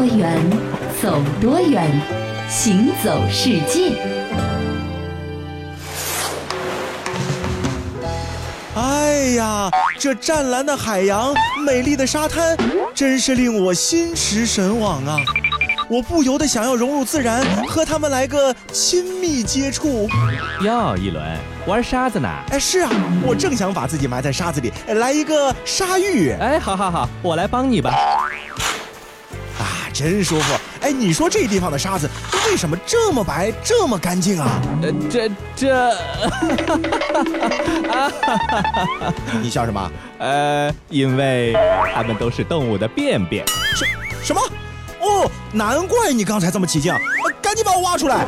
多远，走多远，行走世界。哎呀，这湛蓝的海洋，美丽的沙滩，真是令我心驰神往啊！我不由得想要融入自然，和他们来个亲密接触。哟，一轮玩沙子呢？哎，是啊，我正想把自己埋在沙子里，来一个沙浴。哎，好好好，我来帮你吧。啊，真舒服。哎，你说这地方的沙子为什么这么白，这么干净啊？呃，这这，你笑什么？呃，因为它们都是动物的便便。什什么？哦，难怪你刚才这么起劲，赶紧把我挖出来！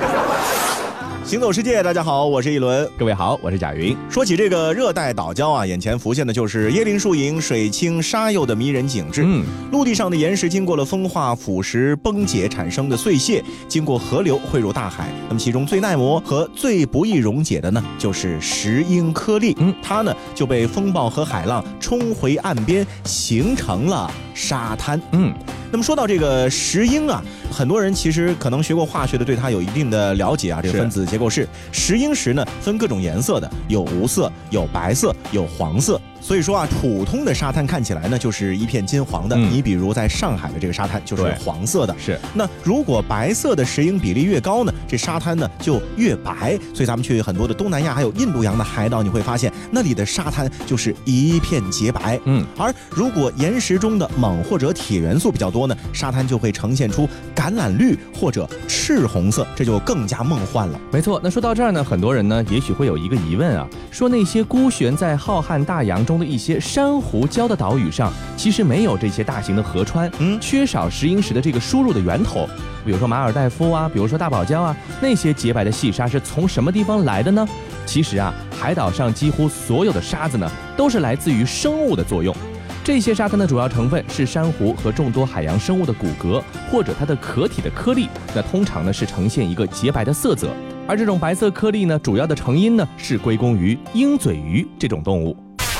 行走世界，大家好，我是一轮。各位好，我是贾云。说起这个热带岛礁啊，眼前浮现的就是椰林树影、水清沙幼的迷人景致。嗯，陆地上的岩石经过了风化、腐蚀、崩解产生的碎屑，经过河流汇入大海。那么其中最耐磨和最不易溶解的呢，就是石英颗粒。嗯，它呢就被风暴和海浪冲回岸边，形成了沙滩。嗯。那么说到这个石英啊，很多人其实可能学过化学的，对它有一定的了解啊。这个分子结构式，石英石呢分各种颜色的，有无色，有白色，有黄色。所以说啊，普通的沙滩看起来呢，就是一片金黄的。你比如在上海的这个沙滩就是黄色的。是。那如果白色的石英比例越高呢，这沙滩呢就越白。所以咱们去很多的东南亚还有印度洋的海岛，你会发现那里的沙滩就是一片洁白。嗯。而如果岩石中的锰或者铁元素比较多呢，沙滩就会呈现出橄榄绿或者赤红色，这就更加梦幻了。没错。那说到这儿呢，很多人呢也许会有一个疑问啊，说那些孤悬在浩瀚大洋中。中的一些珊瑚礁的岛屿上，其实没有这些大型的河川，嗯，缺少石英石的这个输入的源头，比如说马尔代夫啊，比如说大堡礁啊，那些洁白的细沙是从什么地方来的呢？其实啊，海岛上几乎所有的沙子呢，都是来自于生物的作用。这些沙滩的主要成分是珊瑚和众多海洋生物的骨骼或者它的壳体的颗粒，那通常呢是呈现一个洁白的色泽。而这种白色颗粒呢，主要的成因呢是归功于鹰嘴鱼这种动物。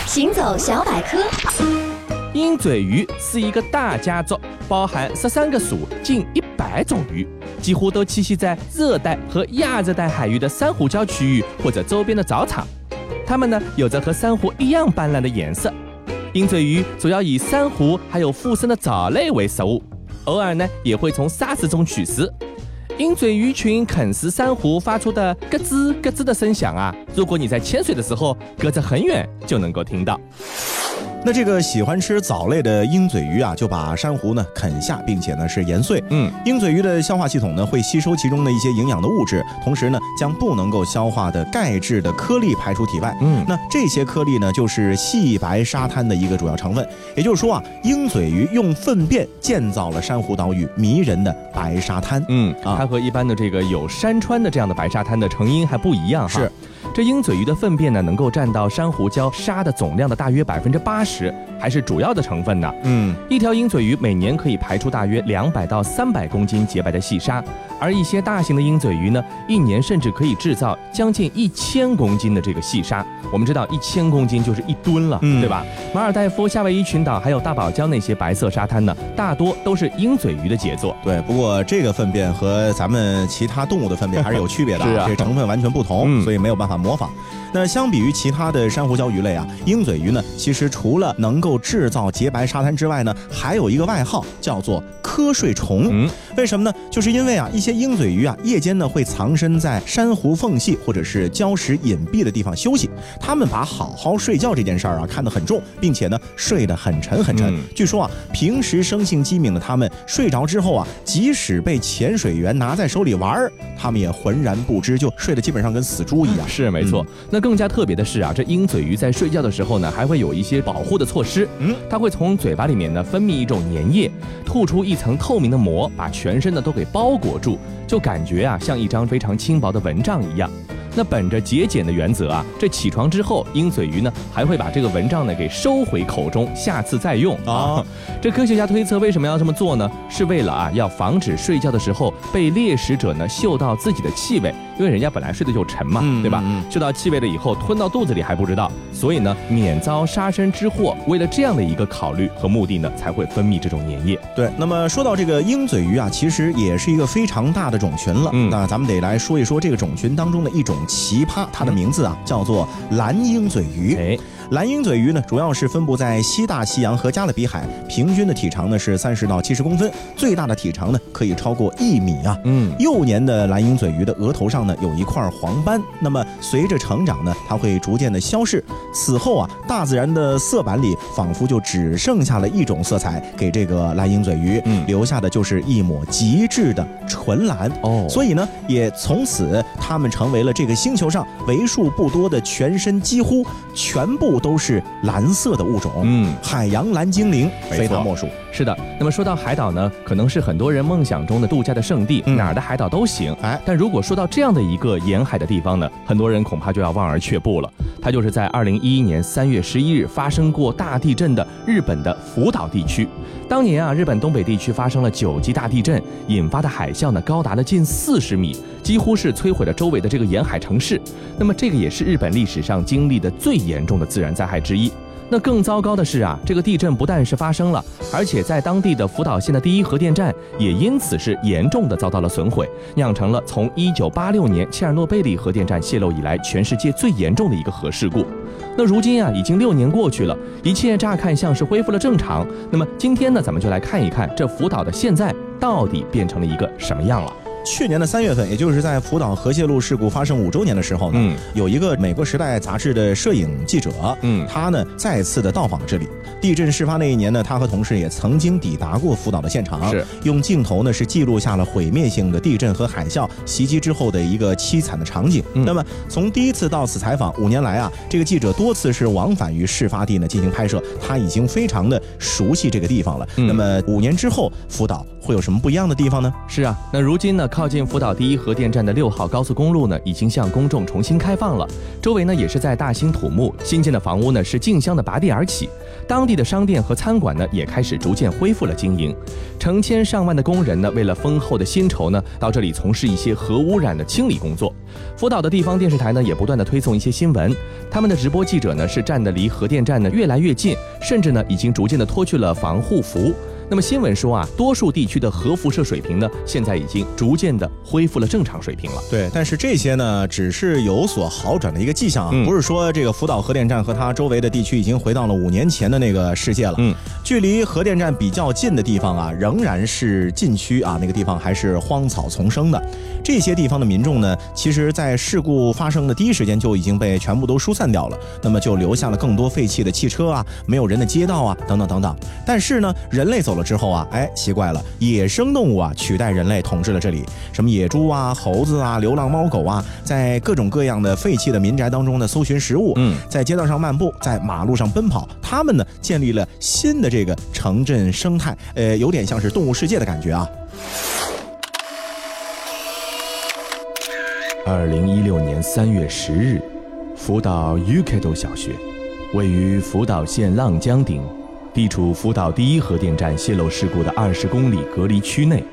行走小百科，鹰嘴鱼是一个大家族，包含十三个属，近一百种鱼，几乎都栖息在热带和亚热带海域的珊瑚礁区域或者周边的藻场。它们呢，有着和珊瑚一样斑斓的颜色。鹰嘴鱼主要以珊瑚还有附生的藻类为食物，偶尔呢也会从沙子中取食。鹰嘴鱼群啃食珊瑚发出的咯吱咯吱的声响啊，如果你在潜水的时候隔着很远就能够听到。那这个喜欢吃藻类的鹰嘴鱼啊，就把珊瑚呢啃下，并且呢是研碎。嗯，鹰嘴鱼的消化系统呢会吸收其中的一些营养的物质，同时呢将不能够消化的钙质的颗粒排出体外。嗯，那这些颗粒呢就是细白沙滩的一个主要成分。也就是说啊，鹰嘴鱼用粪便建造了珊瑚岛屿迷人的白沙滩。嗯，啊，它和一般的这个有山川的这样的白沙滩的成因还不一样哈。是。这鹰嘴鱼的粪便呢，能够占到珊瑚礁沙的总量的大约百分之八十，时，还是主要的成分呢。嗯，一条鹰嘴鱼每年可以排出大约两百到三百公斤洁白的细沙，而一些大型的鹰嘴鱼呢，一年甚至可以制造将近一千公斤的这个细沙。我们知道，一千公斤就是一吨了，对吧？马尔代夫、夏威夷群岛还有大堡礁那些白色沙滩呢，大多都是鹰嘴鱼的杰作。对，不过这个粪便和咱们其他动物的粪便还是有区别的，这成分完全不同，所以没有办法。模仿，那相比于其他的珊瑚礁鱼类啊，鹰嘴鱼呢，其实除了能够制造洁白沙滩之外呢，还有一个外号叫做瞌睡虫。嗯，为什么呢？就是因为啊，一些鹰嘴鱼啊，夜间呢会藏身在珊瑚缝隙或者是礁石隐蔽的地方休息。他们把好好睡觉这件事儿啊看得很重，并且呢睡得很沉很沉。据说啊，平时生性机敏的他们睡着之后啊，即使被潜水员拿在手里玩儿，它们也浑然不知，就睡得基本上跟死猪一样。是。没错，那更加特别的是啊，这鹰嘴鱼在睡觉的时候呢，还会有一些保护的措施。嗯，它会从嘴巴里面呢分泌一种粘液，吐出一层透明的膜，把全身呢都给包裹住，就感觉啊像一张非常轻薄的蚊帐一样。那本着节俭的原则啊，这起床之后，鹰嘴鱼呢还会把这个蚊帐呢给收回口中，下次再用啊。这科学家推测，为什么要这么做呢？是为了啊要防止睡觉的时候被猎食者呢嗅到自己的气味。因为人家本来睡得就沉嘛，对吧？嗅到气味了以后吞到肚子里还不知道，所以呢，免遭杀身之祸，为了这样的一个考虑和目的呢，才会分泌这种粘液。对，那么说到这个鹰嘴鱼啊，其实也是一个非常大的种群了。嗯，那咱们得来说一说这个种群当中的一种奇葩，它的名字啊叫做蓝鹰嘴鱼。哎。蓝鹰嘴鱼呢，主要是分布在西大西洋和加勒比海，平均的体长呢是三十到七十公分，最大的体长呢可以超过一米啊。嗯，幼年的蓝鹰嘴鱼的额头上呢有一块黄斑，那么随着成长呢，它会逐渐的消逝。此后啊，大自然的色板里仿佛就只剩下了一种色彩，给这个蓝鹰嘴鱼嗯留下的就是一抹极致的纯蓝哦。所以呢，也从此它们成为了这个星球上为数不多的全身几乎全部。都是蓝色的物种，嗯，海洋蓝精灵非它莫属。是的，那么说到海岛呢，可能是很多人梦想中的度假的圣地，哪儿的海岛都行。哎，但如果说到这样的一个沿海的地方呢，很多人恐怕就要望而却步了。它就是在二零一一年三月十一日发生过大地震的日本的福岛地区。当年啊，日本东北地区发生了九级大地震，引发的海啸呢高达了近四十米，几乎是摧毁了周围的这个沿海城市。那么这个也是日本历史上经历的最严重的自自然灾害之一。那更糟糕的是啊，这个地震不但是发生了，而且在当地的福岛县的第一核电站也因此是严重的遭到了损毁，酿成了从一九八六年切尔诺贝利核电站泄漏以来全世界最严重的一个核事故。那如今啊，已经六年过去了，一切乍看像是恢复了正常。那么今天呢，咱们就来看一看这福岛的现在到底变成了一个什么样了。去年的三月份，也就是在福岛核泄漏事故发生五周年的时候呢，有一个美国《时代》杂志的摄影记者，嗯，他呢再次的到访这里。地震事发那一年呢，他和同事也曾经抵达过福岛的现场，是用镜头呢是记录下了毁灭性的地震和海啸袭击之后的一个凄惨的场景。那么从第一次到此采访五年来啊，这个记者多次是往返于事发地呢进行拍摄，他已经非常的熟悉这个地方了。那么五年之后，福岛会有什么不一样的地方呢？是啊，那如今呢？靠近福岛第一核电站的六号高速公路呢，已经向公众重新开放了。周围呢，也是在大兴土木，新建的房屋呢是竞相的拔地而起。当地的商店和餐馆呢，也开始逐渐恢复了经营。成千上万的工人呢，为了丰厚的薪酬呢，到这里从事一些核污染的清理工作。福岛的地方电视台呢，也不断的推送一些新闻。他们的直播记者呢，是站得离核电站呢越来越近，甚至呢，已经逐渐的脱去了防护服。那么新闻说啊，多数地区的核辐射水平呢，现在已经逐渐的恢复了正常水平了。对，但是这些呢，只是有所好转的一个迹象啊，不是说这个福岛核电站和它周围的地区已经回到了五年前的那个世界了。嗯，距离核电站比较近的地方啊，仍然是禁区啊，那个地方还是荒草丛生的。这些地方的民众呢，其实在事故发生的第一时间就已经被全部都疏散掉了，那么就留下了更多废弃的汽车啊，没有人的街道啊，等等等等。但是呢，人类走了。之后啊，哎，奇怪了，野生动物啊取代人类统治了这里，什么野猪啊、猴子啊、流浪猫狗啊，在各种各样的废弃的民宅当中呢搜寻食物，嗯，在街道上漫步，在马路上奔跑，他们呢建立了新的这个城镇生态，呃，有点像是动物世界的感觉啊。二零一六年三月十日，福岛 Ukedo 小学，位于福岛县浪江町。地处福岛第一核电站泄漏事故的二十公里隔离区内，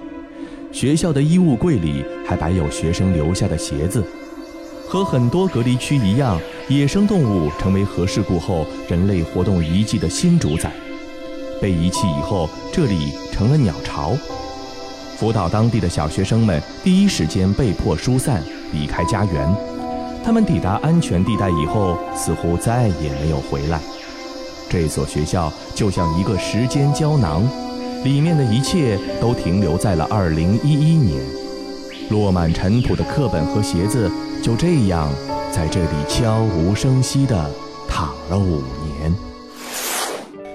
学校的衣物柜里还摆有学生留下的鞋子。和很多隔离区一样，野生动物成为核事故后人类活动遗迹的新主宰。被遗弃以后，这里成了鸟巢。福岛当地的小学生们第一时间被迫疏散，离开家园。他们抵达安全地带以后，似乎再也没有回来。这所学校就像一个时间胶囊，里面的一切都停留在了2011年。落满尘土的课本和鞋子就这样在这里悄无声息地躺了五。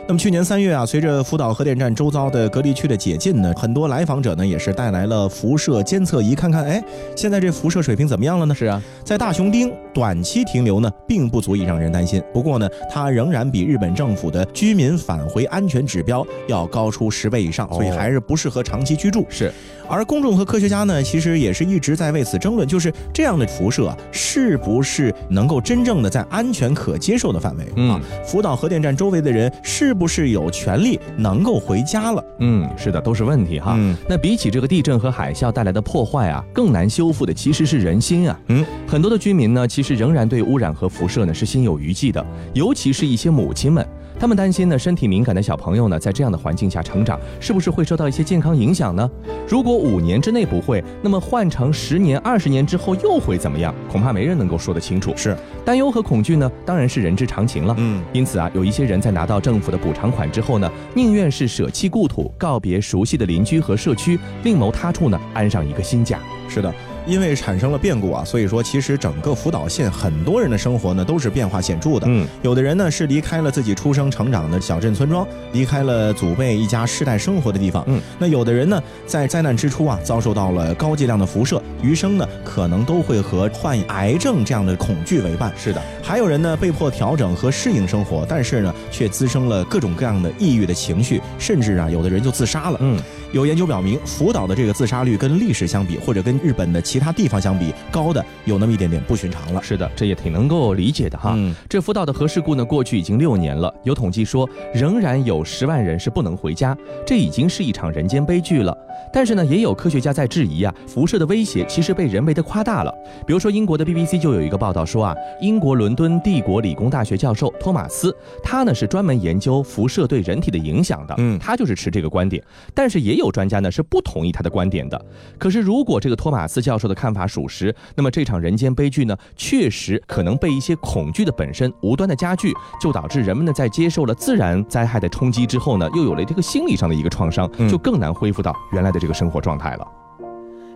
那么去年三月啊，随着福岛核电站周遭的隔离区的解禁呢，很多来访者呢也是带来了辐射监测仪，看看哎，现在这辐射水平怎么样了呢？是啊，在大熊町短期停留呢，并不足以让人担心。不过呢，它仍然比日本政府的居民返回安全指标要高出十倍以上，所以还是不适合长期居住。是。而公众和科学家呢，其实也是一直在为此争论，就是这样的辐射是不是能够真正的在安全可接受的范围啊？福岛核电站周围的人是是不是有权利能够回家了？嗯，是的，都是问题哈。嗯，那比起这个地震和海啸带来的破坏啊，更难修复的其实是人心啊。嗯，很多的居民呢，其实仍然对污染和辐射呢是心有余悸的，尤其是一些母亲们。他们担心呢，身体敏感的小朋友呢，在这样的环境下成长，是不是会受到一些健康影响呢？如果五年之内不会，那么换成十年、二十年之后又会怎么样？恐怕没人能够说得清楚。是，担忧和恐惧呢，当然是人之常情了。嗯，因此啊，有一些人在拿到政府的补偿款之后呢，宁愿是舍弃故土，告别熟悉的邻居和社区，另谋他处呢，安上一个新家。是的。因为产生了变故啊，所以说其实整个福岛县很多人的生活呢都是变化显著的。嗯，有的人呢是离开了自己出生成长的小镇村庄，离开了祖辈一家世代生活的地方。嗯，那有的人呢在灾难之初啊遭受到了高剂量的辐射，余生呢可能都会和患癌症这样的恐惧为伴。是的，还有人呢被迫调整和适应生活，但是呢却滋生了各种各样的抑郁的情绪，甚至啊有的人就自杀了。嗯。有研究表明，福岛的这个自杀率跟历史相比，或者跟日本的其他地方相比，高的有那么一点点不寻常了。是的，这也挺能够理解的哈。嗯这福岛的核事故呢，过去已经六年了，有统计说，仍然有十万人是不能回家，这已经是一场人间悲剧了。但是呢，也有科学家在质疑啊，辐射的威胁其实被人为的夸大了。比如说，英国的 BBC 就有一个报道说啊，英国伦敦帝国理工大学教授托马斯，他呢是专门研究辐射对人体的影响的，嗯，他就是持这个观点。但是也有专家呢是不同意他的观点的。可是如果这个托马斯教授的看法属实，那么这场人间悲剧呢，确实可能被一些恐惧的本身无端的加剧，就导致人们呢在接受了自然灾害的冲击之后呢，又有了这个心理上的一个创伤，就更难恢复到原来的。这个生活状态了。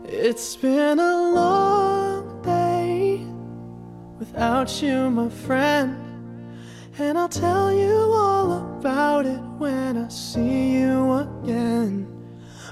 It's been a long day without you, my friend. And I'll tell you all about it when I see you again.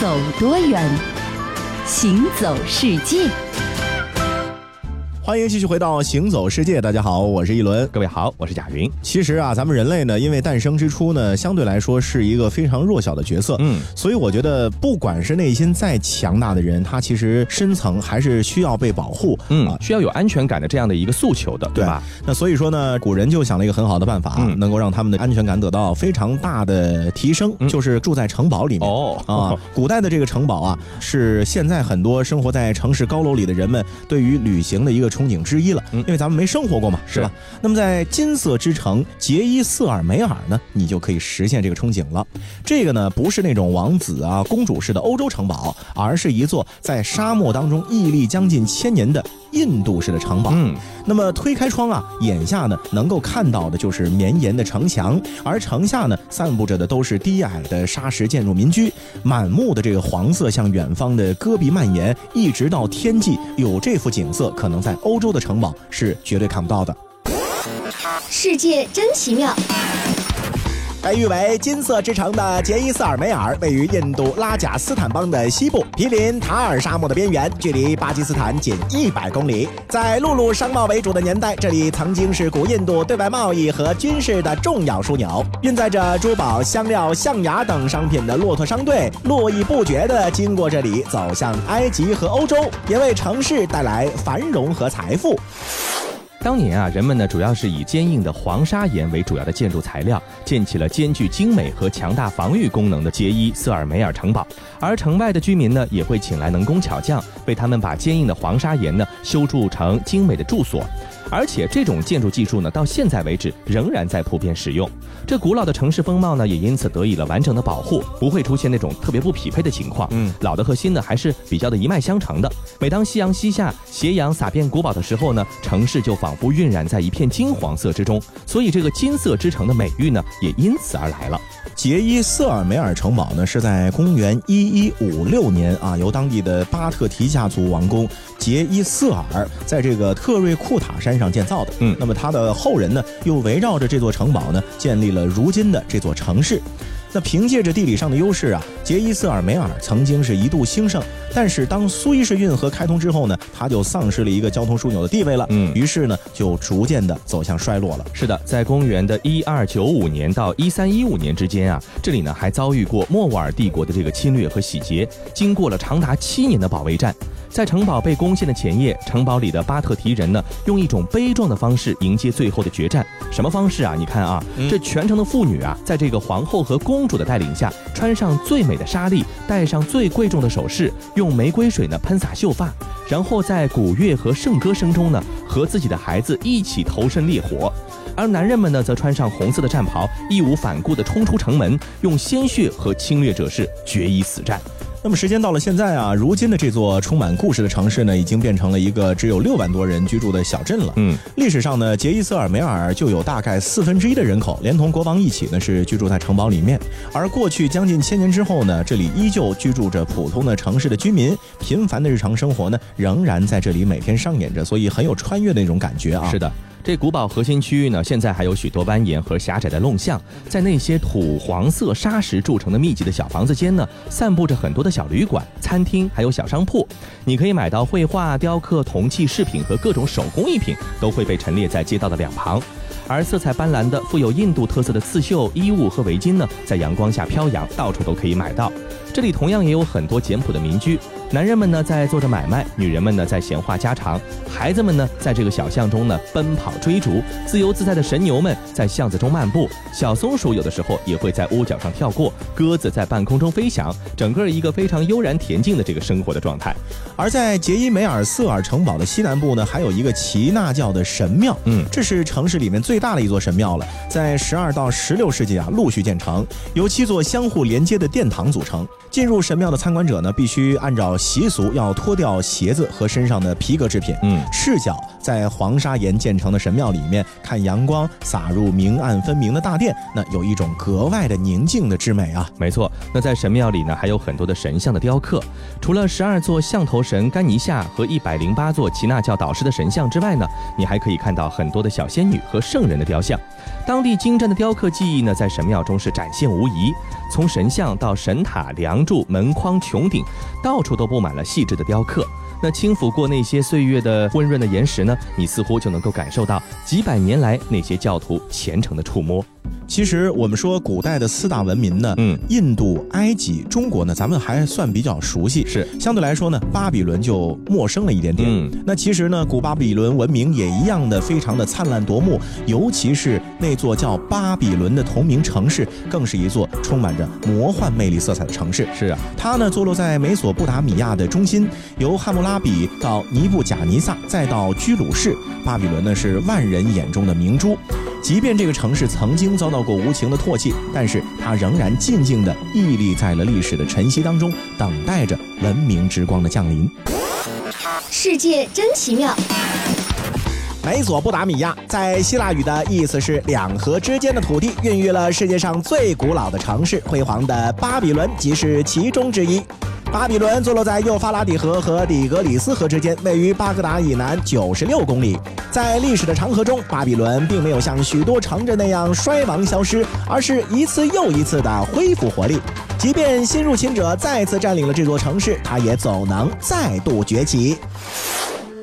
走多远，行走世界。欢迎继续回到《行走世界》，大家好，我是一轮，各位好，我是贾云。其实啊，咱们人类呢，因为诞生之初呢，相对来说是一个非常弱小的角色，嗯，所以我觉得，不管是内心再强大的人，他其实深层还是需要被保护，嗯，需要有安全感的这样的一个诉求的，对吧？那所以说呢，古人就想了一个很好的办法，能够让他们的安全感得到非常大的提升，就是住在城堡里面。哦啊，古代的这个城堡啊，是现在很多生活在城市高楼里的人们对于旅行的一个。憧憬之一了，因为咱们没生活过嘛，是吧？那么在金色之城杰伊瑟尔梅尔呢，你就可以实现这个憧憬了。这个呢，不是那种王子啊、公主式的欧洲城堡，而是一座在沙漠当中屹立将近千年的印度式的城堡。嗯，那么推开窗啊，眼下呢能够看到的就是绵延的城墙，而城下呢散布着的都是低矮的沙石建筑民居，满目的这个黄色向远方的戈壁蔓延，一直到天际。有这幅景色，可能在。欧洲的城堡是绝对看不到的。世界真奇妙。被誉为金色之城的杰伊瑟尔梅尔，位于印度拉贾斯坦邦的西部，毗邻塔尔沙漠的边缘，距离巴基斯坦仅一百公里。在陆路商贸为主的年代，这里曾经是古印度对外贸易和军事的重要枢纽，运载着珠宝、香料、象牙等商品的骆驼商队络绎不绝地经过这里，走向埃及和欧洲，也为城市带来繁荣和财富。当年啊，人们呢主要是以坚硬的黄砂岩为主要的建筑材料，建起了兼具精美和强大防御功能的杰伊瑟尔梅尔城堡。而城外的居民呢，也会请来能工巧匠，为他们把坚硬的黄砂岩呢修筑成精美的住所。而且这种建筑技术呢，到现在为止仍然在普遍使用。这古老的城市风貌呢，也因此得以了完整的保护，不会出现那种特别不匹配的情况。嗯，老的和新的还是比较的一脉相承的。每当夕阳西下，斜阳洒遍古堡的时候呢，城市就仿佛晕染在一片金黄色之中，所以这个金色之城的美誉呢，也因此而来了。杰伊瑟尔梅尔城堡呢，是在公元一一五六年啊，由当地的巴特提家族王公杰伊瑟尔在这个特瑞库塔山上建造的。嗯，那么他的后人呢，又围绕着这座城堡呢，建立了如今的这座城市。那凭借着地理上的优势啊，杰伊斯尔梅尔曾经是一度兴盛，但是当苏伊士运河开通之后呢，它就丧失了一个交通枢纽的地位了。嗯，于是呢，就逐渐的走向衰落了。是的，在公元的一二九五年到一三一五年之间啊，这里呢还遭遇过莫卧儿帝国的这个侵略和洗劫，经过了长达七年的保卫战。在城堡被攻陷的前夜，城堡里的巴特提人呢，用一种悲壮的方式迎接最后的决战。什么方式啊？你看啊，这全城的妇女啊，在这个皇后和公主的带领下，穿上最美的纱丽，戴上最贵重的首饰，用玫瑰水呢喷洒秀发，然后在鼓乐和圣歌声中呢，和自己的孩子一起投身烈火。而男人们呢，则穿上红色的战袍，义无反顾地冲出城门，用鲜血和侵略者是决一死战。那么时间到了现在啊，如今的这座充满故事的城市呢，已经变成了一个只有六万多人居住的小镇了。嗯，历史上呢，杰伊瑟尔梅尔就有大概四分之一的人口，连同国王一起呢，是居住在城堡里面。而过去将近千年之后呢，这里依旧居住着普通的城市的居民，平凡的日常生活呢，仍然在这里每天上演着，所以很有穿越的那种感觉啊。是的。这古堡核心区域呢，现在还有许多蜿蜒和狭窄的弄巷，在那些土黄色砂石铸成的密集的小房子间呢，散布着很多的小旅馆、餐厅，还有小商铺。你可以买到绘画、雕刻、铜器饰品和各种手工艺品，都会被陈列在街道的两旁。而色彩斑斓的、富有印度特色的刺绣衣物和围巾呢，在阳光下飘扬，到处都可以买到。这里同样也有很多简朴的民居。男人们呢在做着买卖，女人们呢在闲话家常，孩子们呢在这个小巷中呢奔跑追逐，自由自在的神牛们在巷子中漫步，小松鼠有的时候也会在屋角上跳过，鸽子在半空中飞翔，整个一个非常悠然恬静的这个生活的状态。而在杰伊梅尔瑟尔城堡的西南部呢，还有一个齐纳教的神庙，嗯，这是城市里面最大的一座神庙了，在十二到十六世纪啊陆续建成，由七座相互连接的殿堂组成。进入神庙的参观者呢，必须按照习俗要脱掉鞋子和身上的皮革制品，嗯，赤脚在黄砂岩建成的神庙里面看阳光洒入明暗分明的大殿，那有一种格外的宁静的之美啊。没错，那在神庙里呢，还有很多的神像的雕刻，除了十二座象头神甘尼夏和一百零八座耆那教导师的神像之外呢，你还可以看到很多的小仙女和圣人的雕像。当地精湛的雕刻技艺呢，在神庙中是展现无遗。从神像到神塔、梁柱、门框、穹顶，到处都布满了细致的雕刻。那轻抚过那些岁月的温润的岩石呢，你似乎就能够感受到几百年来那些教徒虔诚的触摸。其实我们说古代的四大文明呢，嗯，印度、埃及、中国呢，咱们还算比较熟悉。是相对来说呢，巴比伦就陌生了一点点。嗯，那其实呢，古巴比伦文明也一样的非常的灿烂夺目，尤其是那座叫巴比伦的同名城市，更是一座充满着魔幻魅力色彩的城市。是啊，它呢坐落在美索不达米亚的中心，由汉谟拉比到尼布贾尼撒，再到居鲁士，巴比伦呢是万人眼中的明珠。即便这个城市曾经遭到过无情的唾弃，但是它仍然静静地屹立在了历史的晨曦当中，等待着文明之光的降临。世界真奇妙。美索不达米亚在希腊语的意思是两河之间的土地，孕育了世界上最古老的城市，辉煌的巴比伦即是其中之一。巴比伦坐落在幼发拉底河和底格里斯河之间，位于巴格达以南九十六公里。在历史的长河中，巴比伦并没有像许多城镇那样衰亡消失，而是一次又一次地恢复活力。即便新入侵者再次占领了这座城市，它也总能再度崛起。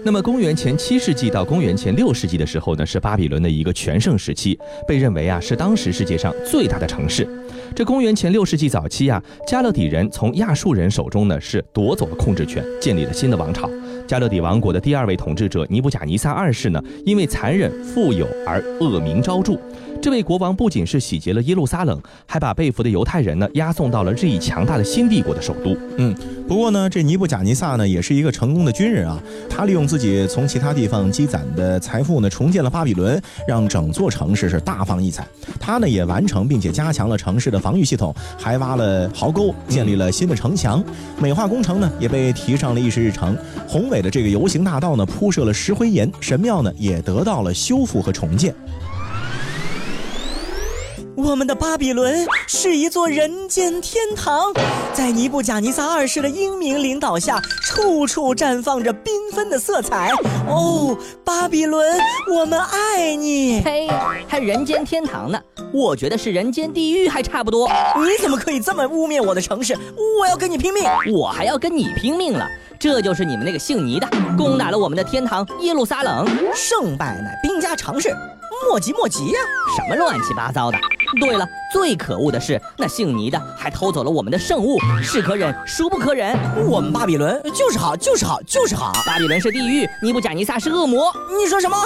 那么，公元前七世纪到公元前六世纪的时候呢，是巴比伦的一个全盛时期，被认为啊是当时世界上最大的城市。这公元前六世纪早期啊，加勒底人从亚述人手中呢是夺走了控制权，建立了新的王朝。加勒底王国的第二位统治者尼布甲尼撒二世呢，因为残忍、富有而恶名昭著。这位国王不仅是洗劫了耶路撒冷，还把被俘的犹太人呢押送到了日益强大的新帝国的首都。嗯，不过呢，这尼布贾尼撒呢也是一个成功的军人啊，他利用自己从其他地方积攒的财富呢，重建了巴比伦，让整座城市是大放异彩。他呢也完成并且加强了城市的防御系统，还挖了壕沟，建立了新的城墙，美化工程呢也被提上了议事日程。宏伟的这个游行大道呢铺设了石灰岩，神庙呢也得到了修复和重建。我们的巴比伦是一座人间天堂，在尼布贾尼撒二世的英明领导下，处处绽放着缤纷的色彩。哦，巴比伦，我们爱你！嘿，还人间天堂呢？我觉得是人间地狱还差不多。你怎么可以这么污蔑我的城市？我要跟你拼命！我还要跟你拼命了！这就是你们那个姓尼的攻打了我们的天堂耶路撒冷，胜败乃兵家常事。莫急莫急呀！什么乱七八糟的！对了，最可恶的是那姓倪的还偷走了我们的圣物，是可忍，孰不可忍？我们巴比伦就是好，就是好，就是好。巴比伦是地狱，尼布甲尼撒是恶魔。你说什么？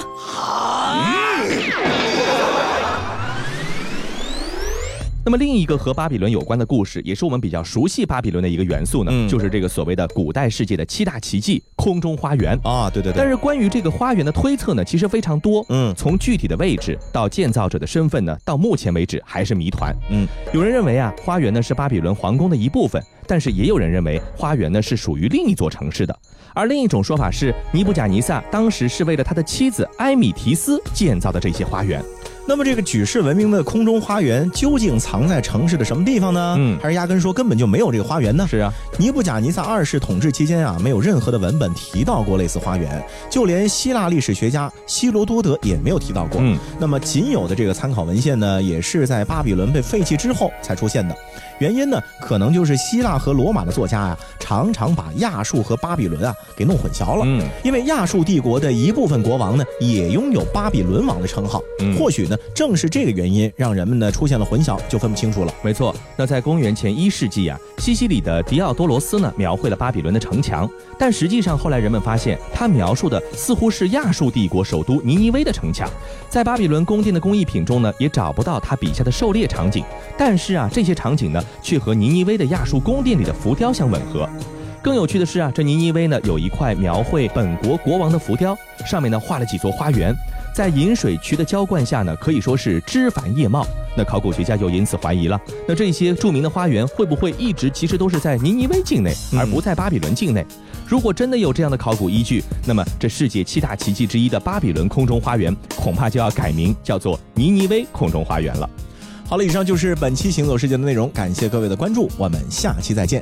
那么另一个和巴比伦有关的故事，也是我们比较熟悉巴比伦的一个元素呢，就是这个所谓的古代世界的七大奇迹——空中花园啊，对对对。但是关于这个花园的推测呢，其实非常多。嗯，从具体的位置到建造者的身份呢，到目前为止还是谜团。嗯，有人认为啊，花园呢是巴比伦皇宫的一部分，但是也有人认为花园呢是属于另一座城市的。而另一种说法是，尼布甲尼撒当时是为了他的妻子埃米提斯建造的这些花园。那么这个举世闻名的空中花园究竟藏在城市的什么地方呢？嗯，还是压根说根本就没有这个花园呢？是啊，尼布甲尼撒二世统治期间啊，没有任何的文本提到过类似花园，就连希腊历史学家希罗多德也没有提到过。嗯，那么仅有的这个参考文献呢，也是在巴比伦被废弃之后才出现的。原因呢，可能就是希腊和罗马的作家呀，常常把亚述和巴比伦啊给弄混淆了。嗯，因为亚述帝国的一部分国王呢，也拥有巴比伦王的称号。嗯，或许呢。正是这个原因，让人们呢出现了混淆，就分不清楚了。没错，那在公元前一世纪啊，西西里的狄奥多罗斯呢描绘了巴比伦的城墙，但实际上后来人们发现，他描述的似乎是亚述帝国首都尼尼微的城墙。在巴比伦宫殿的工艺品中呢，也找不到他笔下的狩猎场景，但是啊，这些场景呢却和尼尼微的亚述宫殿里的浮雕相吻合。更有趣的是啊，这尼尼微呢有一块描绘本国国王的浮雕，上面呢画了几座花园。在引水渠的浇灌下呢，可以说是枝繁叶茂。那考古学家就因此怀疑了：那这些著名的花园会不会一直其实都是在尼尼微境内，而不在巴比伦境内？如果真的有这样的考古依据，那么这世界七大奇迹之一的巴比伦空中花园，恐怕就要改名叫做尼尼微空中花园了。好了，以上就是本期行走世界的内容，感谢各位的关注，我们下期再见。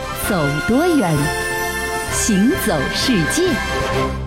走多远，行走世界。